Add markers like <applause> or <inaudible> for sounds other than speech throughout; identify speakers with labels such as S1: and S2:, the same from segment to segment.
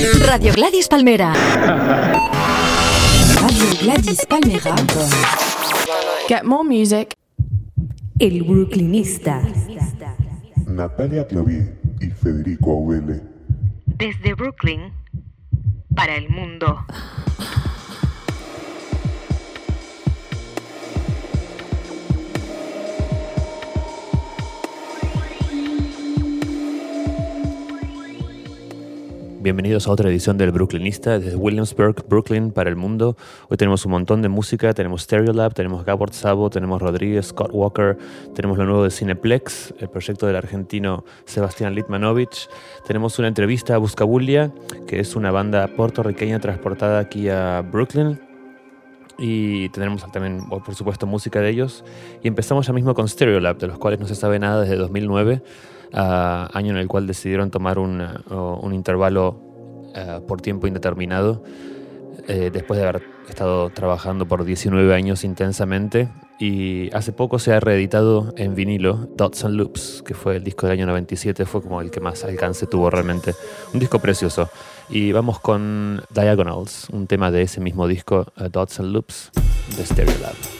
S1: Radio Gladys Palmera.
S2: Radio Gladys Palmera.
S3: Get more music.
S2: El Brooklynista.
S4: Natalia Clavier y Federico Auvele.
S5: Desde Brooklyn para el mundo.
S6: Bienvenidos a otra edición del Brooklynista. Desde Williamsburg, Brooklyn, para el mundo. Hoy tenemos un montón de música, tenemos Stereolab, tenemos Gabor Sabo, tenemos Rodríguez, Scott Walker, tenemos lo nuevo de Cineplex, el proyecto del argentino Sebastián Litmanovich, tenemos una entrevista a Buscabulia, que es una banda puertorriqueña transportada aquí a Brooklyn, y tendremos también, por supuesto, música de ellos. Y empezamos ya mismo con Stereolab, de los cuales no se sabe nada desde 2009 año en el cual decidieron tomar un, intervalo por tiempo indeterminado, eh, después de haber estado trabajando por 19 años intensamente. Y hace poco se ha reeditado en vinilo Dots and Loops, que fue el disco del año 97, fue como el que más alcance tuvo realmente. Un disco precioso. Y vamos con Diagonals, un tema de ese mismo disco, Dots and Loops, de Stereolab.
S5: Brooklynista.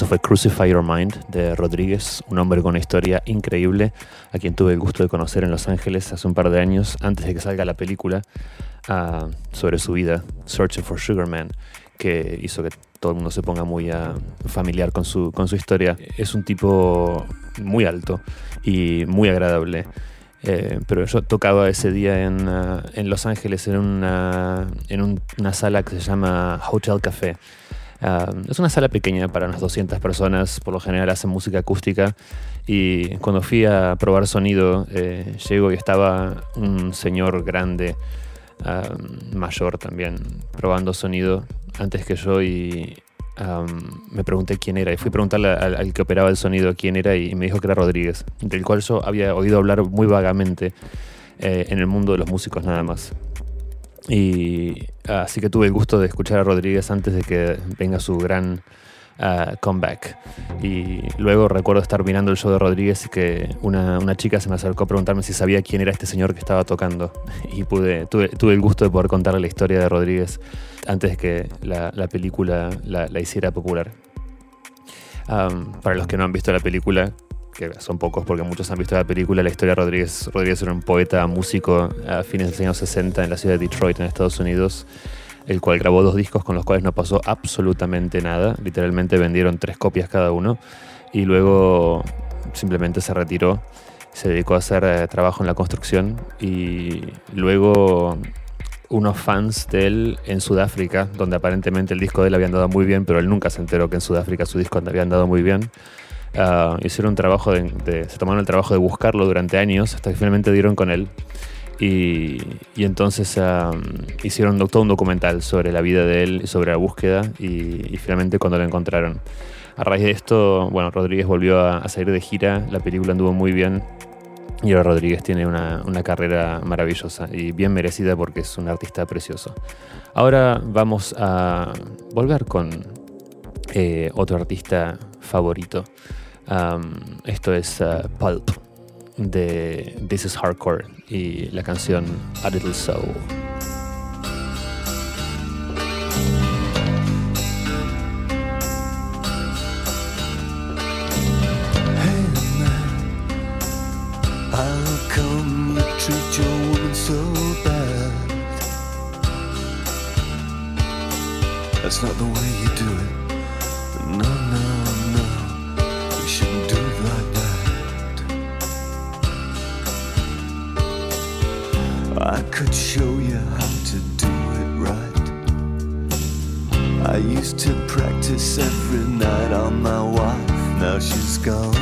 S6: Eso fue Crucify Your Mind de Rodríguez, un hombre con una historia increíble, a quien tuve el gusto de conocer en Los Ángeles hace un par de años, antes de que salga la película uh, sobre su vida, Searching for Sugar Man, que hizo que todo el mundo se ponga muy uh, familiar con su, con su historia. Es un tipo muy alto y muy agradable. Eh, pero yo tocaba ese día en, uh, en Los Ángeles en, una, en un, una sala que se llama Hotel Café es una sala pequeña para unas 200 personas, por lo general hacen música acústica y cuando fui a probar sonido, eh, llego y estaba un señor grande, mayor también, probando sonido antes que yo y me pregunté quién era y fui a preguntarle al, que operaba el sonido quién era y me dijo que era Rodríguez, del cual yo había oído hablar muy vagamente eh, en el mundo de los músicos nada más. Y así que tuve el gusto de escuchar a Rodríguez antes de que venga su gran uh, comeback. Y luego recuerdo estar mirando el show de Rodríguez y que una, una, chica se me acercó a preguntarme si sabía quién era este señor que estaba tocando. <laughs> Y pude, tuve, tuve el gusto de poder contarle la historia de Rodríguez antes de que la, la película la, hiciera popular. Para los que no han visto la película, son pocos porque muchos han visto la película, la historia de Rodríguez. Rodríguez era un poeta, músico a fines de los años 60 en la ciudad de Detroit, en Estados Unidos, el cual grabó dos discos con los cuales no pasó absolutamente nada. Literalmente vendieron tres copias cada uno y luego simplemente se retiró. Se dedicó a hacer eh, trabajo en la construcción y luego unos fans de él en Sudáfrica, donde aparentemente el disco de él había andado muy bien, pero él nunca se enteró que en Sudáfrica su disco había andado muy bien Uh, hicieron un trabajo de, se tomaron el trabajo de buscarlo durante años hasta que finalmente dieron con él. Y, y entonces um, hicieron todo un documental sobre la vida de él y sobre la búsqueda y, y, finalmente cuando lo encontraron. A raíz de esto, bueno, Rodríguez volvió a, a, salir de gira, la película anduvo muy bien y ahora Rodríguez tiene una, una carrera maravillosa y bien merecida porque es un artista precioso. Ahora vamos a volver con eh, otro artista favorito. Esto es eh, Pulp de This is Hardcore y la canción A Little Soul.
S7: That's not the way you do it. I could show you how to do it right. I used to practice every night on my wife, now she's gone.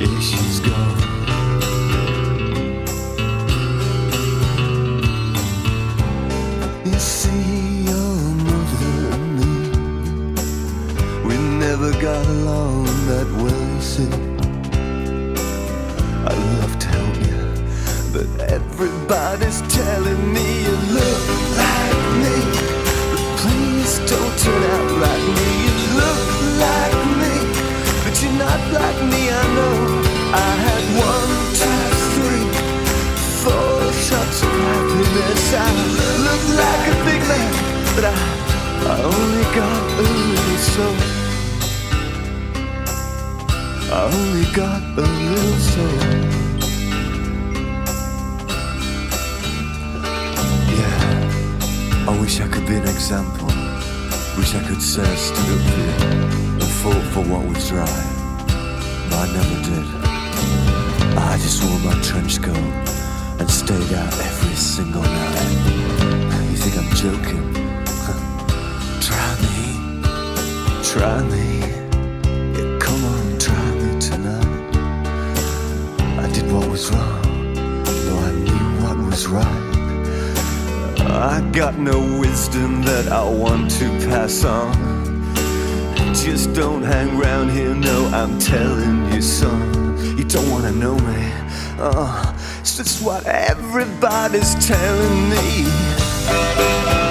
S7: Yeah, she's gone. You see, your mother another me. We never got along that well, you see. little soul. I only got a little soul. Yeah, I wish I could be an example. Wish I could say I stood up here and fought for what was right. But I never did. I just wore my trench coat and stayed out every single night. You think I'm joking? try me. Yeah, come on, try me tonight. I did what was wrong, though I knew what was right. I got no wisdom that I want to pass on. Just don't hang round here, no, I'm telling you, son. You don't wanna know me. Oh, it's just what everybody's telling me.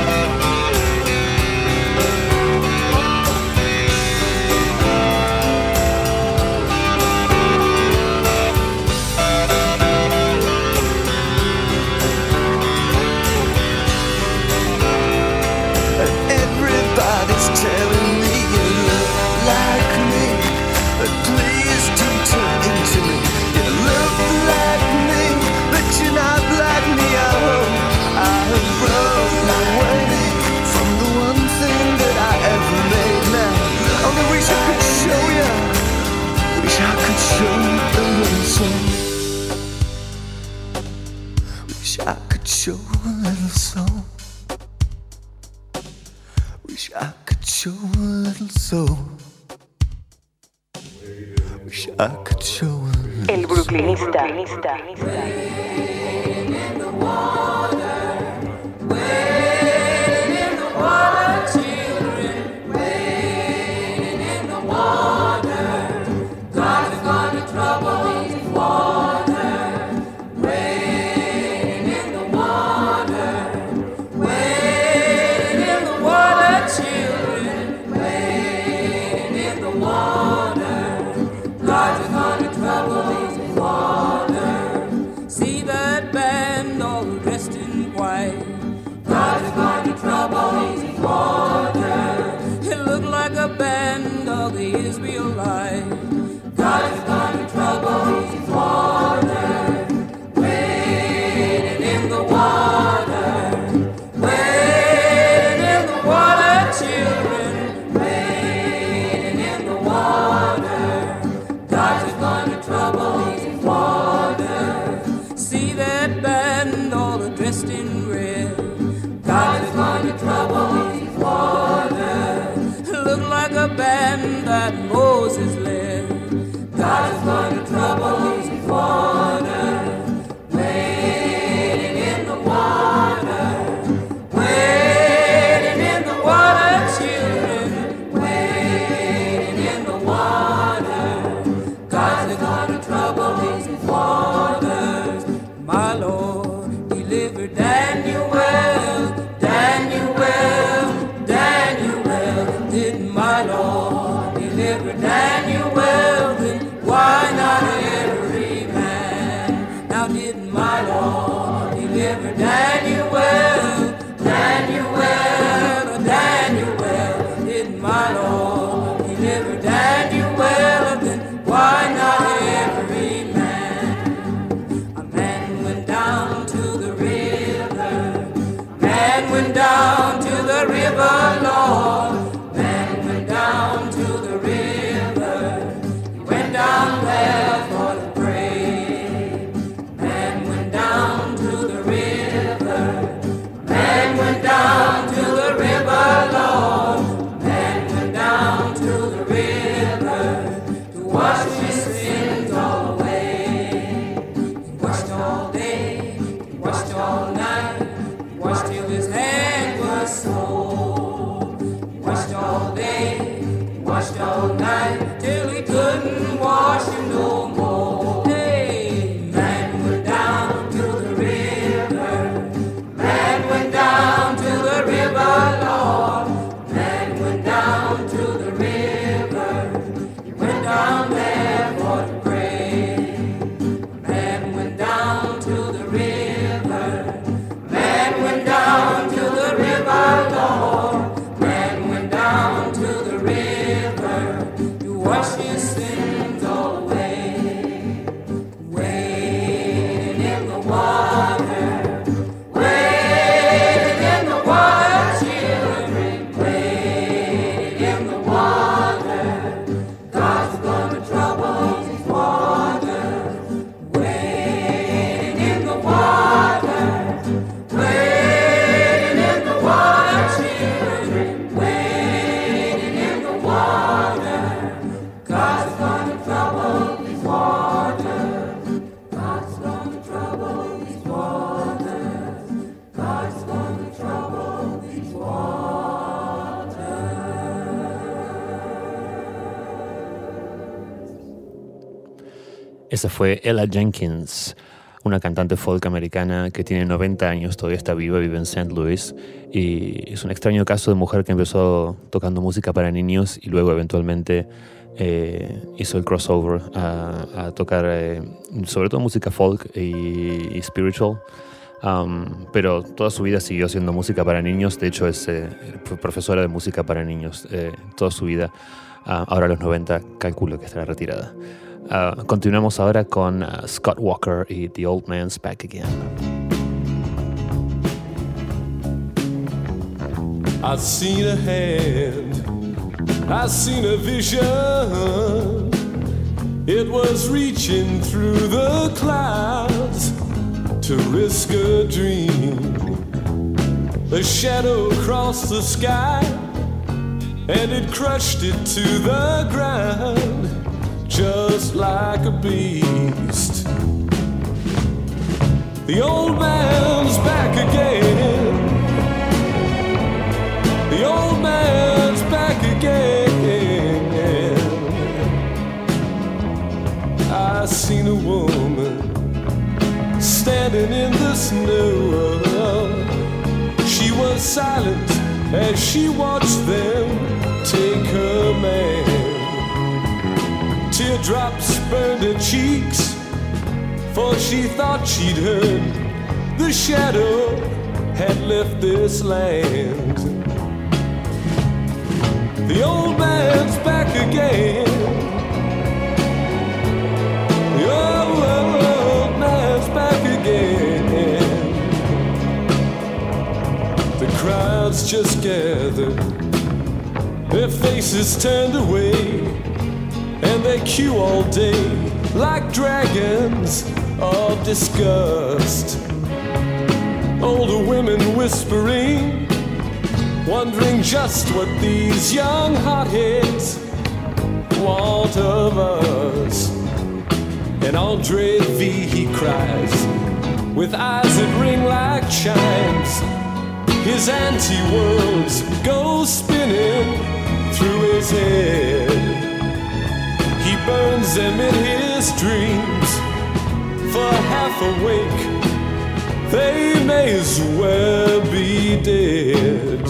S6: Montecrista. Ella Jenkins, una cantante folk americana que tiene 90 años, todavía está viva, vive en St. Louis y es un extraño caso de mujer que empezó tocando música para niños y luego eventualmente eh, hizo el crossover a, tocar eh, sobre todo música folk y, spiritual. Um, pero toda su vida siguió haciendo música para niños. De hecho, es eh, profesora de música para niños toda su vida. Ah, ahora a los 90 calculo que estará retirada. Uh, continuamos ahora con uh, Scott Walker y The Old Man's Back Again.
S8: I've seen a hand, I've seen a vision. It was reaching through the clouds to risk a dream. A shadow crossed the sky and it crushed it to the ground just like a beast. The old man's back again. The old man's back again. I seen a woman standing in the snow. She was silent as she watched them take her man. Teardrops burned her cheeks, for she thought she'd heard the shadow had left this land. The old man's back again. The old man's back again. The crowds just gathered, their faces turned away and they queue all day like dragons of disgust. Older women whispering, wondering just what these young hotheads want of us. And Andre V, he cries, with eyes that ring like chimes. His anti worlds go spinning through his head. Burns them in his dreams. For half awake, they may as well be dead.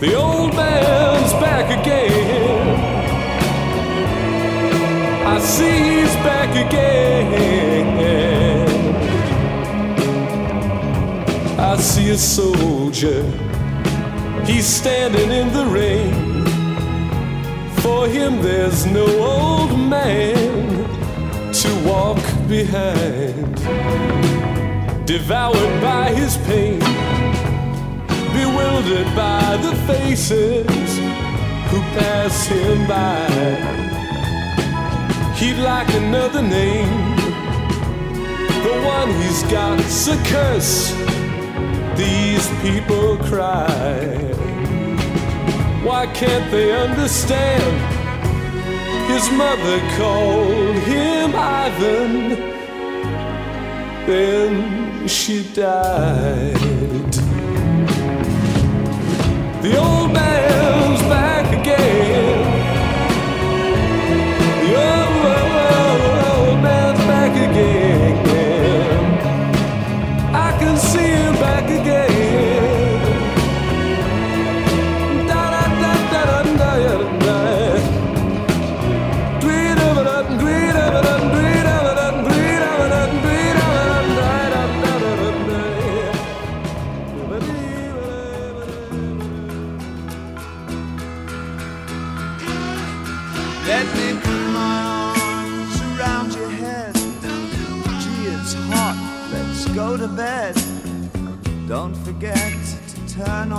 S8: The old man's back again. I see he's back again. I see a soldier. He's standing in the rain. For him, there's no old man to walk behind. Devoured by his pain, bewildered by the faces who pass him by. He'd like another name, the one he's got's a curse. These people cry. Why can't they understand? His mother called him Ivan, then she died. The old man's back again.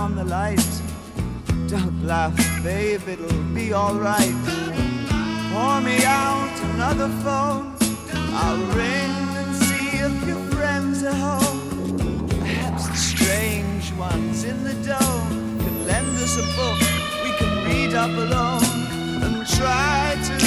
S9: On the light. Don't laugh, babe, it'll be alright. Pour me out another phone. I'll ring and see if your friends are home. Perhaps the strange ones in the dome can lend us a book we can read up alone and try to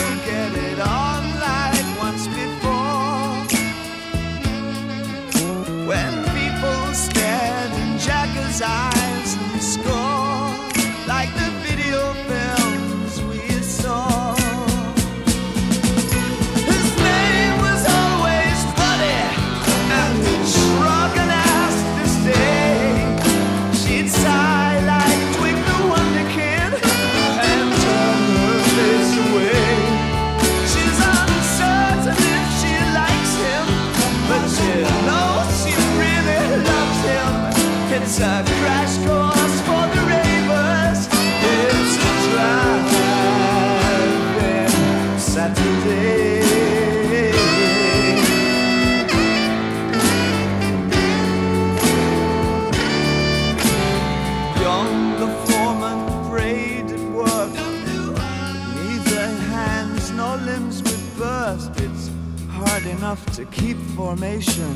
S9: keep formation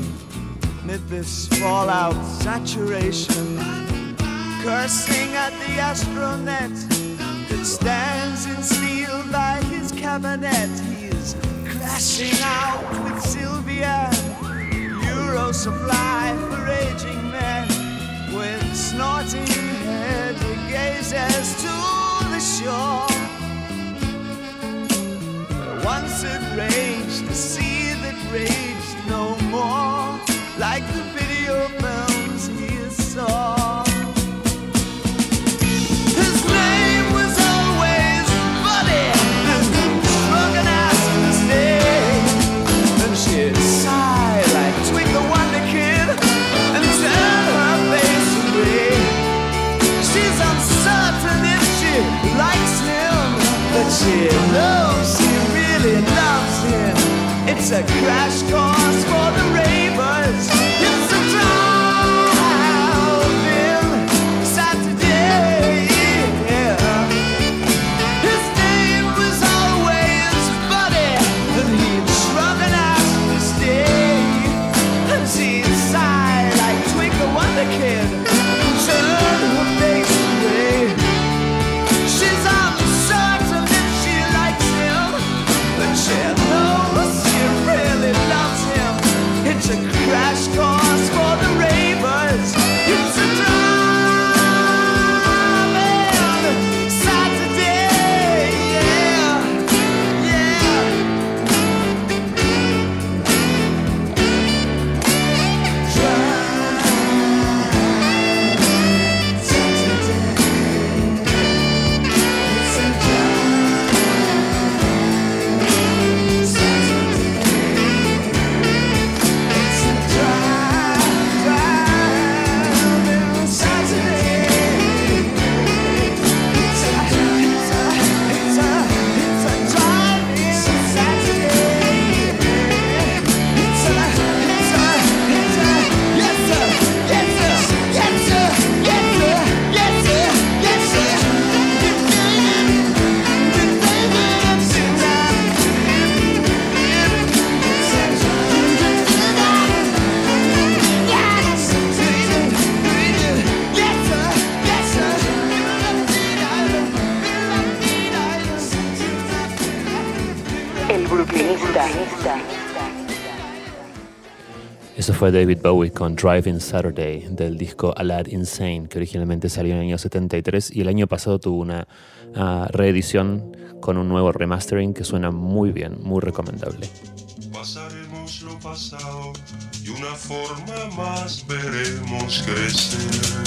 S9: amid this fallout saturation. Cursing at the astronet that stands in steel by his cabinet. He's crashing out with Sylvia. Euro supply for aging men with snorting head. He gazes to the shore. Once it raged, the sea raged no more, like the video films
S6: Eso fue David Bowie con Driving Saturday del disco Alad Insane, que originalmente salió en el año 73 y el año pasado tuvo una ah, reedición con un nuevo remastering que suena muy bien, muy recomendable.
S8: Pasaremos lo pasado y una forma más veremos crecer.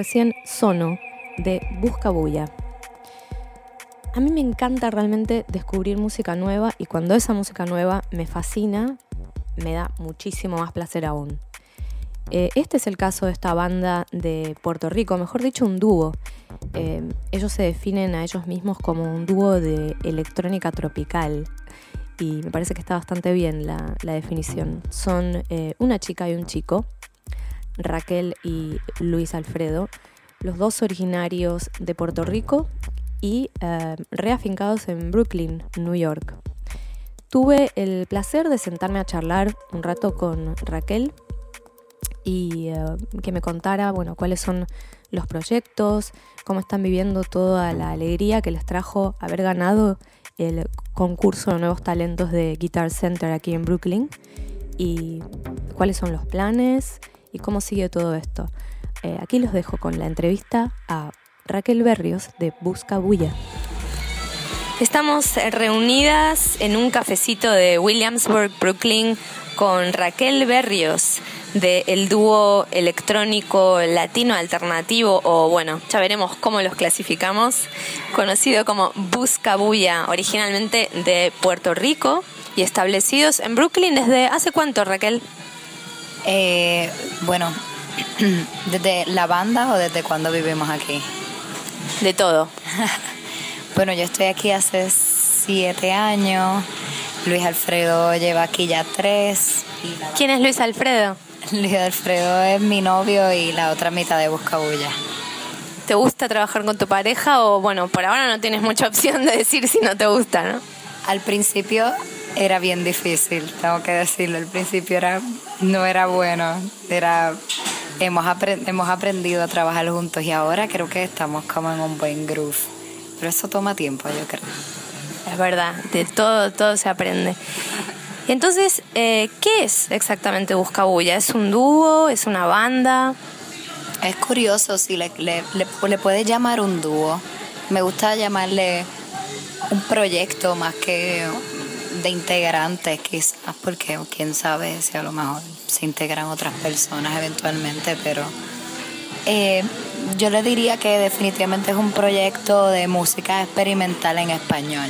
S10: Recién Sono de Buscabulla. A mí me encanta realmente descubrir música nueva y cuando esa música nueva me fascina, me da muchísimo más placer aún. Eh, este es el caso de esta banda de Puerto Rico, mejor dicho un dúo. Eh, ellos se definen a ellos mismos como un dúo de electrónica tropical y me parece que está bastante bien la, definición. Son eh, una chica y un chico, Raquel y Luis Alfredo, los dos originarios de Puerto Rico y reafincados en Brooklyn, New York. Tuve el placer de sentarme a charlar un rato con Raquel y eh, que me contara, bueno, cuáles son los proyectos, cómo están viviendo toda la alegría que les trajo haber ganado el concurso de nuevos talentos de Guitar Center aquí en Brooklyn y cuáles son los planes y cómo sigue todo esto. Eh, aquí los dejo con la entrevista a Raquel Berrios de Busca Bulla.
S11: Estamos reunidas en un cafecito de Williamsburg, Brooklyn, con Raquel Berrios del dúo electrónico latino alternativo o bueno, ya veremos cómo los clasificamos, conocido como Buscabulla, originalmente de Puerto Rico y establecidos en Brooklyn desde hace cuánto, Raquel?
S12: Eh, bueno, <clears throat> desde la banda o desde cuando vivimos aquí?
S11: De todo. <laughs>
S12: bueno, yo estoy aquí hace siete años. Luis Alfredo lleva aquí ya tres.
S11: ¿Quién es Luis Alfredo? <laughs>
S12: Luis Alfredo es mi novio y la otra mitad de Buscabulla.
S11: ¿Te gusta trabajar con tu pareja o bueno, por ahora no tienes mucha opción de decir si no te gusta, ¿no?
S12: Al principio era bien difícil, tengo que decirlo. Al principio era, no era bueno. Era, hemos, hemos aprendido a trabajar juntos y ahora creo que estamos como en un buen groove. Pero eso toma tiempo, yo creo.
S11: Es verdad, de todo, todo se aprende. Entonces, eh, ¿qué es exactamente Buscabulla? ¿Es un dúo? ¿Es una banda?
S12: Es curioso si le, le, le, puedes llamar un dúo. Me gusta llamarle un proyecto más que de integrantes, quizás, porque quién sabe si a lo mejor se integran otras personas eventualmente, pero eh, yo le diría que definitivamente es un proyecto de música experimental en español.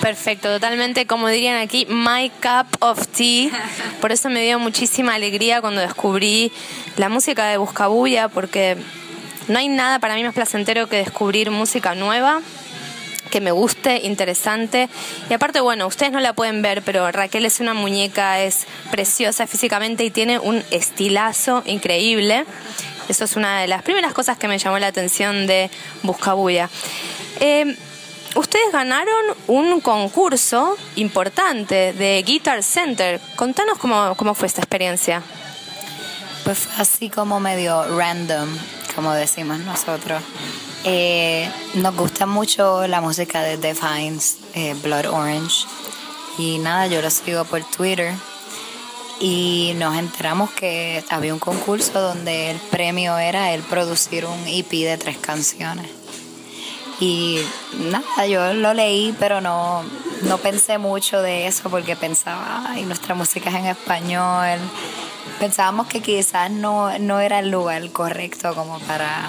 S11: Perfecto, totalmente, como dirían aquí, my cup of tea. <laughs> Por eso me dio muchísima alegría cuando descubrí la música de Buscabulla, porque no hay nada para mí más placentero que descubrir música nueva que me guste, interesante. Y aparte, bueno, ustedes no la pueden ver, pero Raquel es una muñeca, es preciosa físicamente y tiene un estilazo increíble. Eso es una de las primeras cosas que me llamó la atención de Buscabulla. Eh, ustedes ganaron un concurso importante de Guitar Center. Contanos cómo, fue esta experiencia.
S12: Pues así como medio random, como decimos nosotros. Eh, nos gusta mucho la música de The Hines, eh, Blood Orange. Y nada, yo lo sigo por Twitter. Y nos enteramos que había un concurso donde el premio era el producir un EP de tres canciones. Y nada, yo lo leí, pero no, no pensé mucho de eso porque pensaba, ay, nuestra música es en español. Pensábamos que quizás no, no era el lugar correcto como para,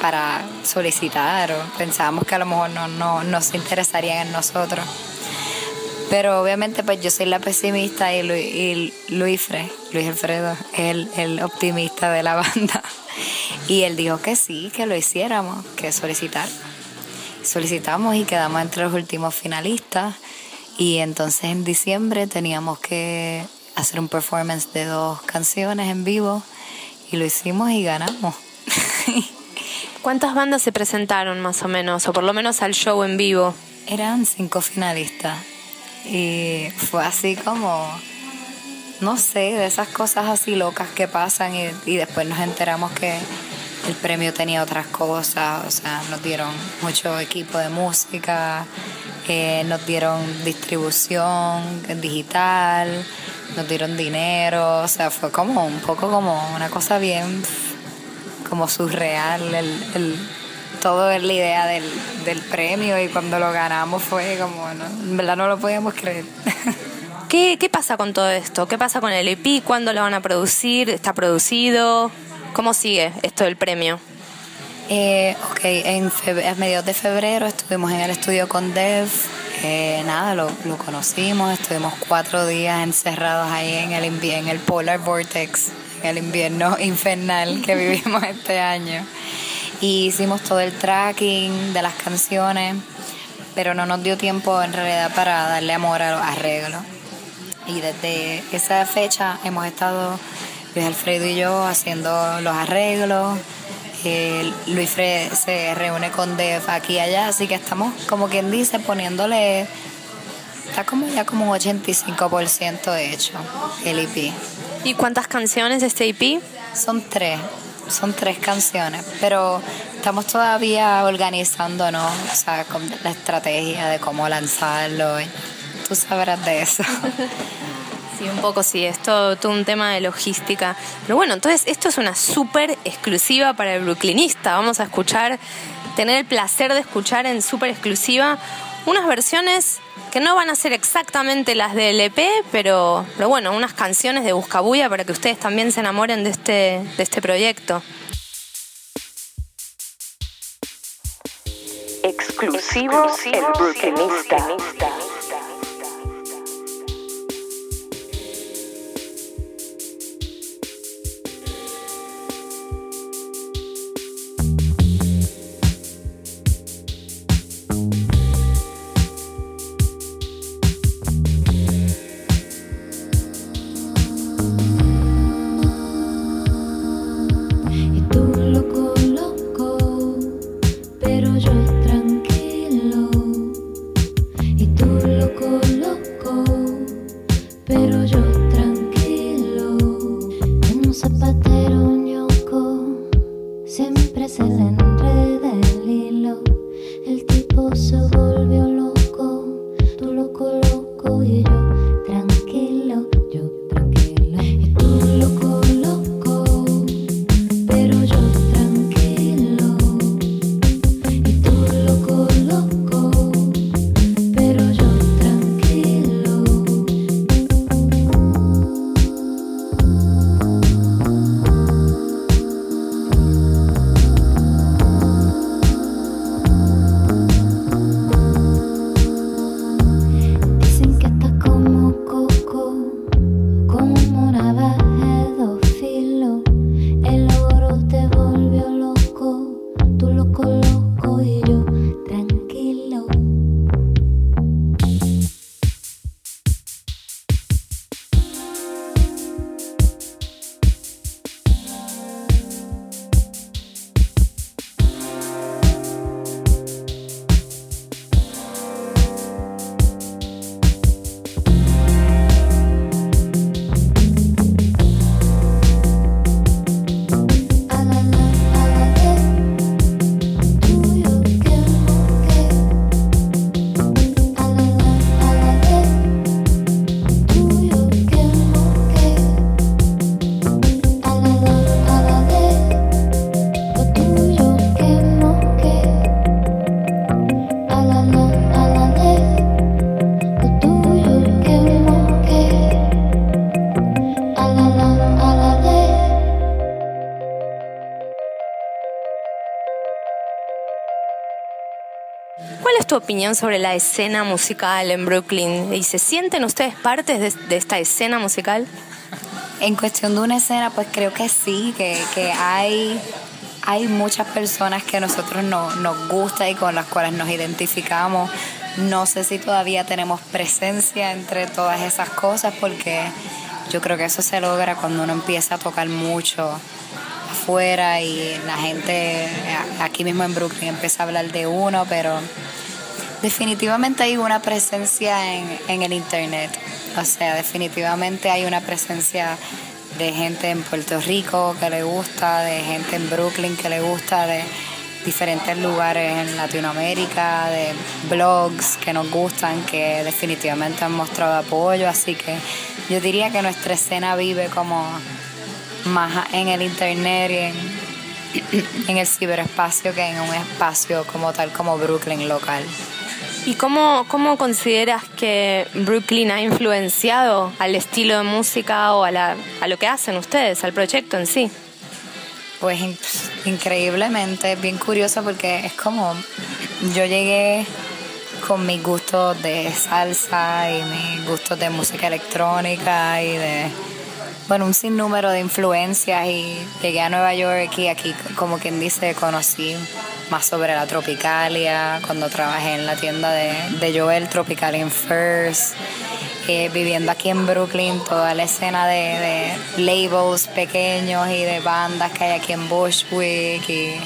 S12: para solicitar, o pensábamos que a lo mejor no, no, se interesarían en nosotros. Pero obviamente pues yo soy la pesimista y Luis, Luis, Alfredo es el optimista de la <laughs> banda. Y él dijo que sí, que lo hiciéramos, que solicitar. Solicitamos y quedamos entre los últimos finalistas. Y entonces en diciembre teníamos que hacer un performance de dos canciones en vivo. Y lo hicimos y ganamos. <laughs>
S11: ¿Cuántas bandas se presentaron más o menos? O por lo menos al show en vivo.
S12: Eran cinco finalistas. Y fue así como no sé, de esas cosas así locas que pasan y, después nos enteramos que el premio tenía otras cosas, o sea, nos dieron mucho equipo de música, eh, nos dieron distribución digital, nos dieron dinero, o sea, fue como un poco como una cosa bien como surreal, el, todo es la idea del, del premio y cuando lo ganamos fue como, en verdad no lo podíamos creer. <laughs>
S11: ¿Qué, pasa con todo esto? ¿Qué pasa con el EP? ¿Cuándo lo van a producir? ¿Está producido? ¿Cómo sigue esto del premio?
S12: Eh, ok, en a mediados de febrero estuvimos en el estudio con Dev. Eh, nada, lo, lo conocimos, estuvimos cuatro días encerrados ahí en el, en el Polar Vortex, el invierno <laughs> infernal que vivimos este año. Y hicimos todo el tracking de las canciones, pero no nos dio tiempo en realidad para darle amor a los arreglos. Y desde esa fecha hemos estado Luis Alfredo y yo haciendo los arreglos. Eh, Luis Fred se reúne con Def aquí y allá, así que estamos, como quien dice, poniéndole. Está como ya como un 85% hecho el EP.
S11: ¿Y cuántas canciones este EP?
S12: Son tres, son tres canciones, pero estamos todavía organizándonos, o sea, con la estrategia de cómo lanzarlo. Tú sabrás de eso. <laughs>
S11: Sí, un poco sí, es todo, todo un tema de logística. Pero bueno, entonces esto es una súper exclusiva para el brooklynista. Vamos a escuchar, tener el placer de escuchar en súper exclusiva unas versiones que no van a ser exactamente las del EP, pero, pero bueno, unas canciones de Buscabulla para que ustedes también se enamoren de este, de este proyecto.
S13: Exclusivo, el brooklynista.
S11: Tu opinión sobre la escena musical en Brooklyn? ¿Y se sienten ustedes partes de, de esta escena musical?
S12: En cuestión de una escena, pues creo que sí, que, que hay, hay muchas personas que a nosotros no, nos gusta y con las cuales nos identificamos. No sé si todavía tenemos presencia entre todas esas cosas porque yo creo que eso se logra cuando uno empieza a tocar mucho afuera y la gente aquí mismo en Brooklyn empieza a hablar de uno, pero definitivamente hay una presencia en, en el internet. O sea, definitivamente hay una presencia de gente en Puerto Rico que le gusta, de gente en Brooklyn que le gusta, de diferentes lugares en Latinoamérica, de blogs que nos gustan, que definitivamente han mostrado apoyo. Así que yo diría que nuestra escena vive como más en el internet y en, en el ciberespacio que en un espacio como tal como Brooklyn local.
S11: ¿Y cómo, cómo consideras que Brooklyn ha influenciado al estilo de música o a, la, a lo que hacen ustedes, al proyecto en sí?
S12: Pues in- increíblemente, bien curioso porque es como yo llegué con mis gustos de salsa y mis gustos de música electrónica y de, bueno, un sinnúmero de influencias y llegué a Nueva York y aquí, como quien dice, conocí más sobre la Tropicalia cuando trabajé en la tienda de, de Joel Tropicalian First. eh, viviendo aquí en Brooklyn, toda la escena de, de labels pequeños y de bandas que hay aquí en Bushwick y,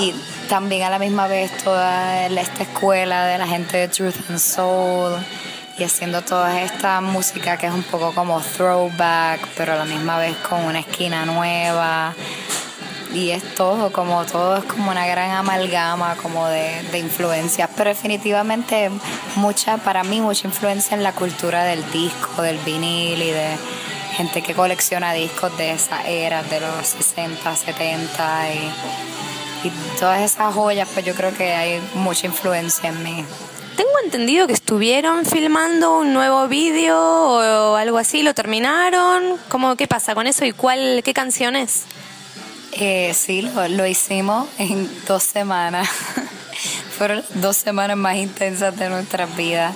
S12: y también a la misma vez toda esta escuela de la gente de Truth and Soul y haciendo toda esta música que es un poco como throwback, pero a la misma vez con una esquina nueva. Y es todo, como todo es como una gran amalgama como de, influencias, pero definitivamente mucha, para mí mucha influencia en la cultura del disco, del vinil y de gente que colecciona discos de esa era, de los 60, 70 y, y todas esas joyas, pues yo creo que hay mucha influencia en mí.
S11: Tengo entendido que estuvieron filmando un nuevo vídeo o algo así, lo terminaron. ¿Cómo, ¿Qué pasa con eso y cuál, qué canciones?
S12: Eh, sí, lo, lo hicimos en dos semanas. <laughs> Fueron dos semanas más intensas de nuestras vidas.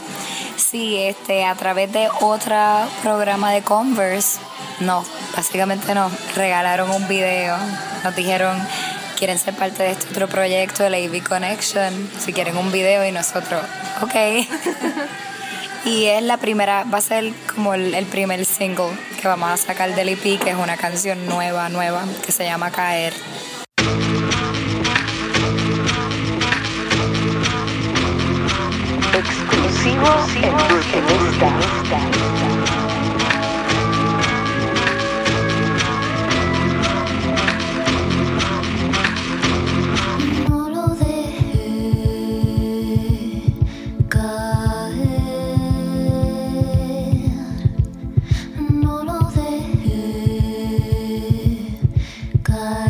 S12: Sí, este, a través de otro programa de Converse, no, básicamente nos regalaron un video. Nos dijeron, quieren ser parte de este otro proyecto, el AV Connection, si quieren un video y nosotros, ok. <laughs> Y es la primera, va a ser como el, primer single que vamos a sacar del EP, que es una canción nueva, nueva, que se llama Caer.
S5: Exclusivo en
S13: caer.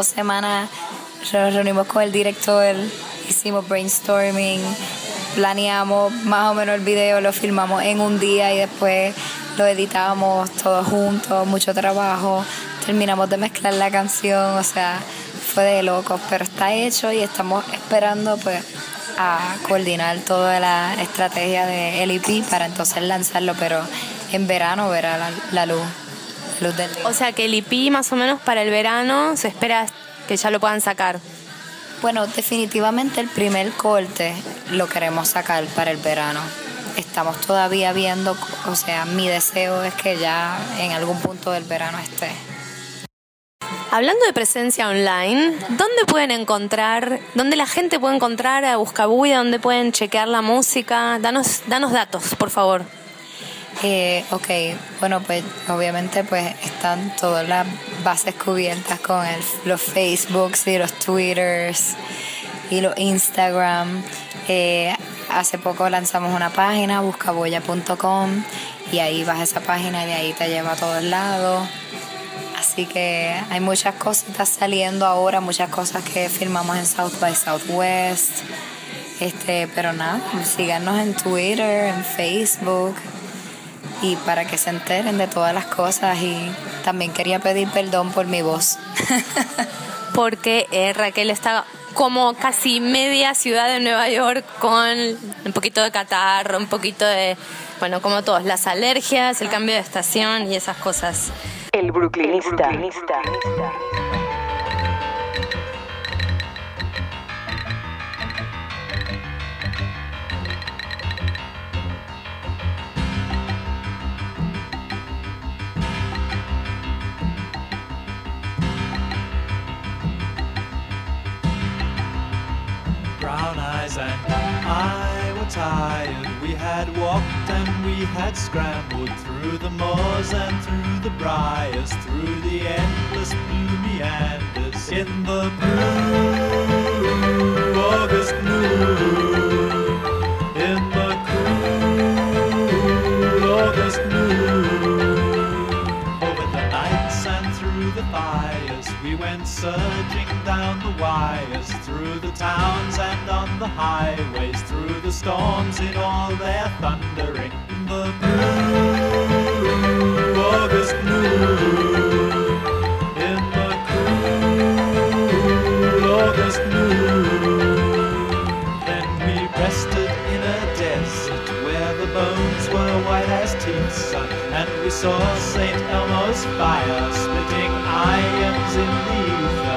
S12: Dos semanas nos reunimos con el director, hicimos brainstorming planeamos más o menos el video, lo filmamos en un día y después lo editamos todos juntos, mucho trabajo, terminamos de mezclar la canción, o sea, fue de locos, pero está hecho y estamos esperando pues a coordinar toda la estrategia de LEP para entonces lanzarlo, pero en verano verá la, la luz,
S11: O sea que el IP más o menos para el verano se espera que ya lo puedan sacar.
S12: Bueno, definitivamente el primer corte lo queremos sacar para el verano. Estamos todavía viendo, o sea, mi deseo es que ya en algún punto del verano esté.
S11: Hablando de presencia online, ¿dónde pueden encontrar, dónde la gente puede encontrar a Buscabuya, dónde pueden chequear la música? Danos, danos datos, por favor.
S12: Eh, ok, bueno, pues obviamente pues están todas las bases cubiertas con el- los Facebooks y los Twitters y los Instagram. Eh, hace poco lanzamos una página, buscaboya.com, y ahí vas a esa página y de ahí te lleva a todos lados. Así que hay muchas cositas saliendo ahora, muchas cosas que filmamos en South by Southwest. Este, pero nada, síganos en Twitter, en Facebook y para que se enteren de todas las cosas y también quería pedir perdón por mi voz. <laughs>
S11: Porque eh, Raquel está como casi media ciudad de Nueva York con un poquito de catarro, un poquito de, bueno, como todos, las alergias, el cambio de estación y esas cosas.
S5: El brooklynista.
S14: brown and eh? I were tired. We had walked and we had scrambled through the moors and through the briars, through the endless blue meanders in the blue August noon. Surging down the wires, through the towns and on the highways, through the storms in all their thundering. The blue August noon. In the cool August saw St. Elmo's fire splitting ions in the ether.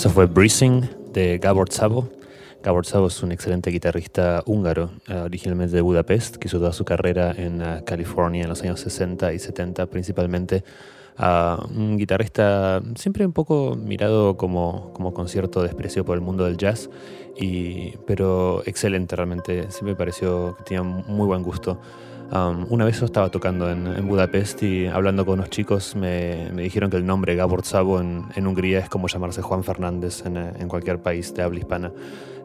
S6: Eso fue Breezing de Gabor Szabo. Gabor Szabo es un excelente guitarrista húngaro, eh, originalmente de Budapest, que hizo toda su carrera en eh, California en los años 60 y 70 principalmente. Ah, un guitarrista siempre un poco mirado como, como concierto desprecio por el mundo del jazz, y, pero excelente realmente. Siempre me pareció que tenía muy buen gusto. Um, una vez yo estaba tocando en, Budapest y hablando con unos chicos me, dijeron que el nombre Gabor Szabo en, Hungría es como llamarse Juan Fernández en, en cualquier país de habla hispana.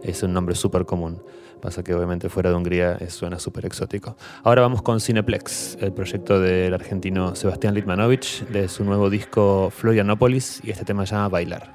S6: Es un nombre súper común. Pasa que obviamente fuera de Hungría suena súper exótico. Ahora vamos con Cineplex, el proyecto del argentino Sebastián Litmanovich de su nuevo disco Florianópolis y este tema se llama Bailar.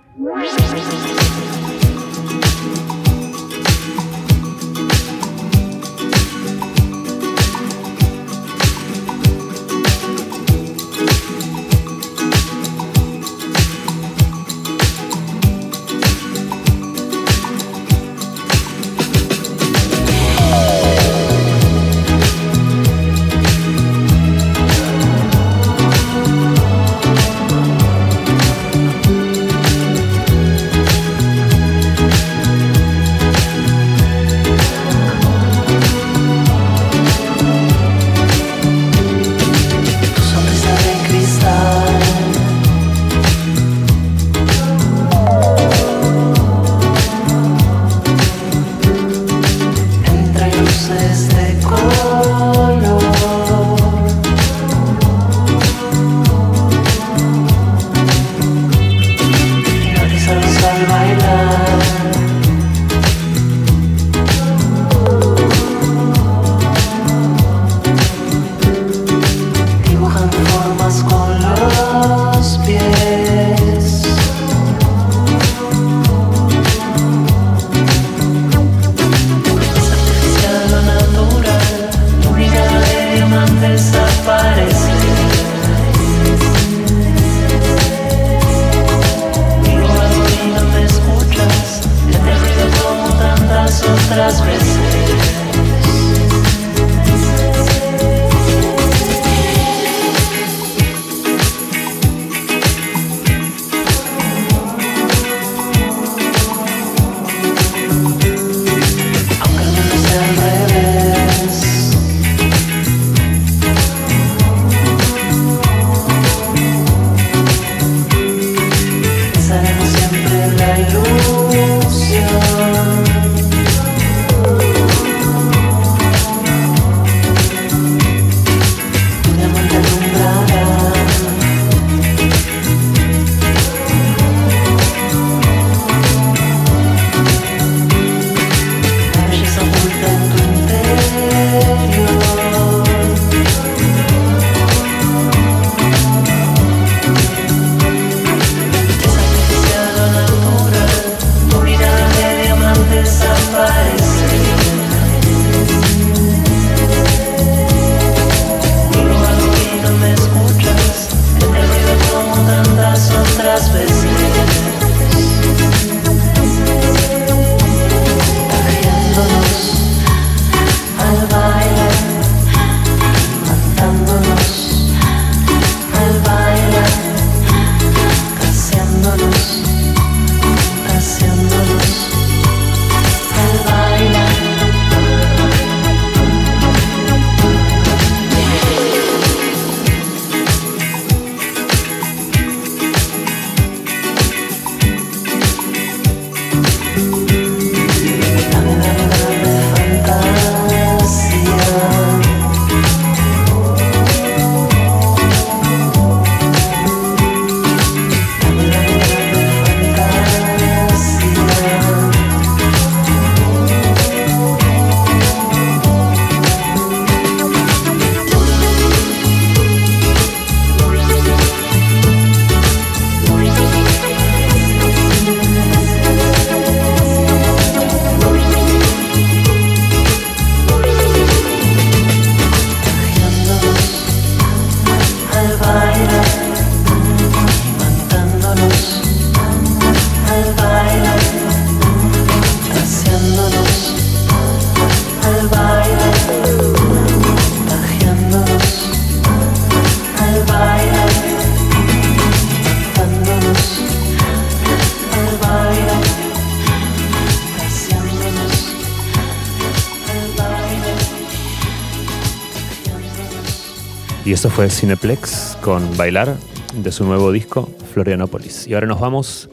S8: Y esto fue Cineplex con Bailar de su nuevo disco Florianópolis. Y ahora nos vamos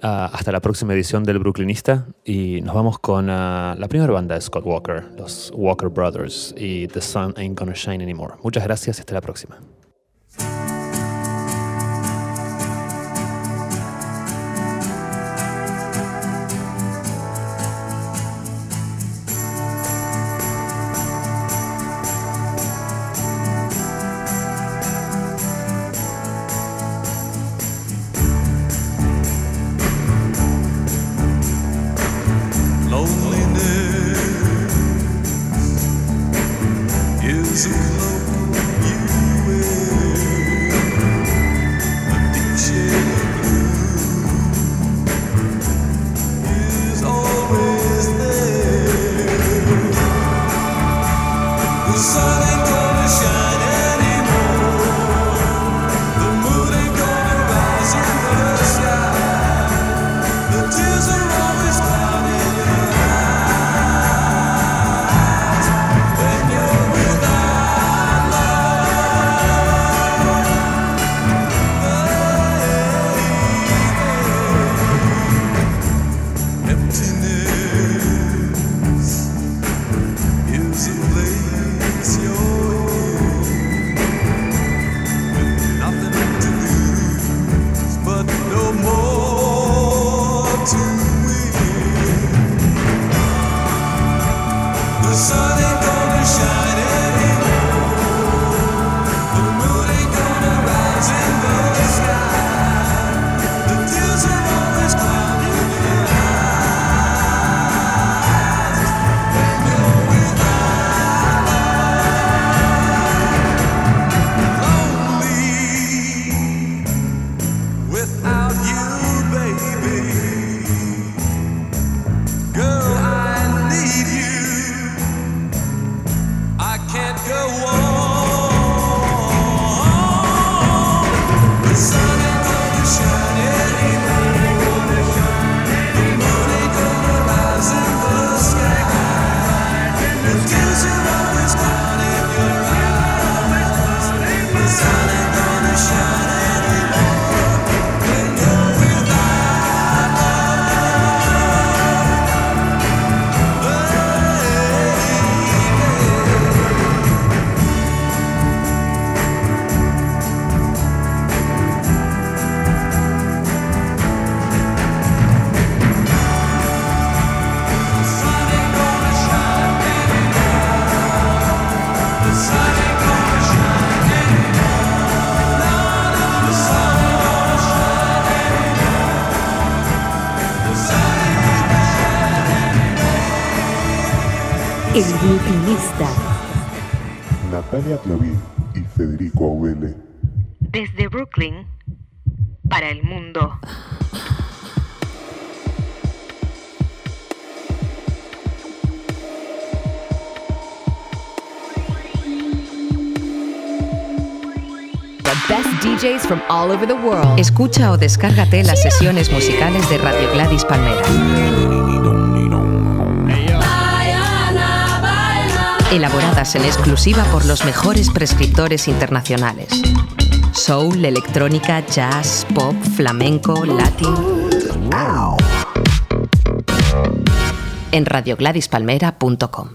S8: ah, hasta la próxima edición del Brooklynista y nos vamos con ah, la primera banda de Scott Walker, los Walker Brothers y The Sun Ain't Gonna Shine Anymore. Muchas gracias y hasta la próxima.
S4: Clavín y Federico Auvele.
S2: Desde Brooklyn para el mundo.
S15: The best DJs from all over the world. Escucha o descárgate las sesiones musicales de Radio Gladys Palmera. Elaboradas en exclusiva por los mejores prescriptores internacionales. Soul, electrónica, jazz, pop, flamenco, latin. En radiogladispalmera.com.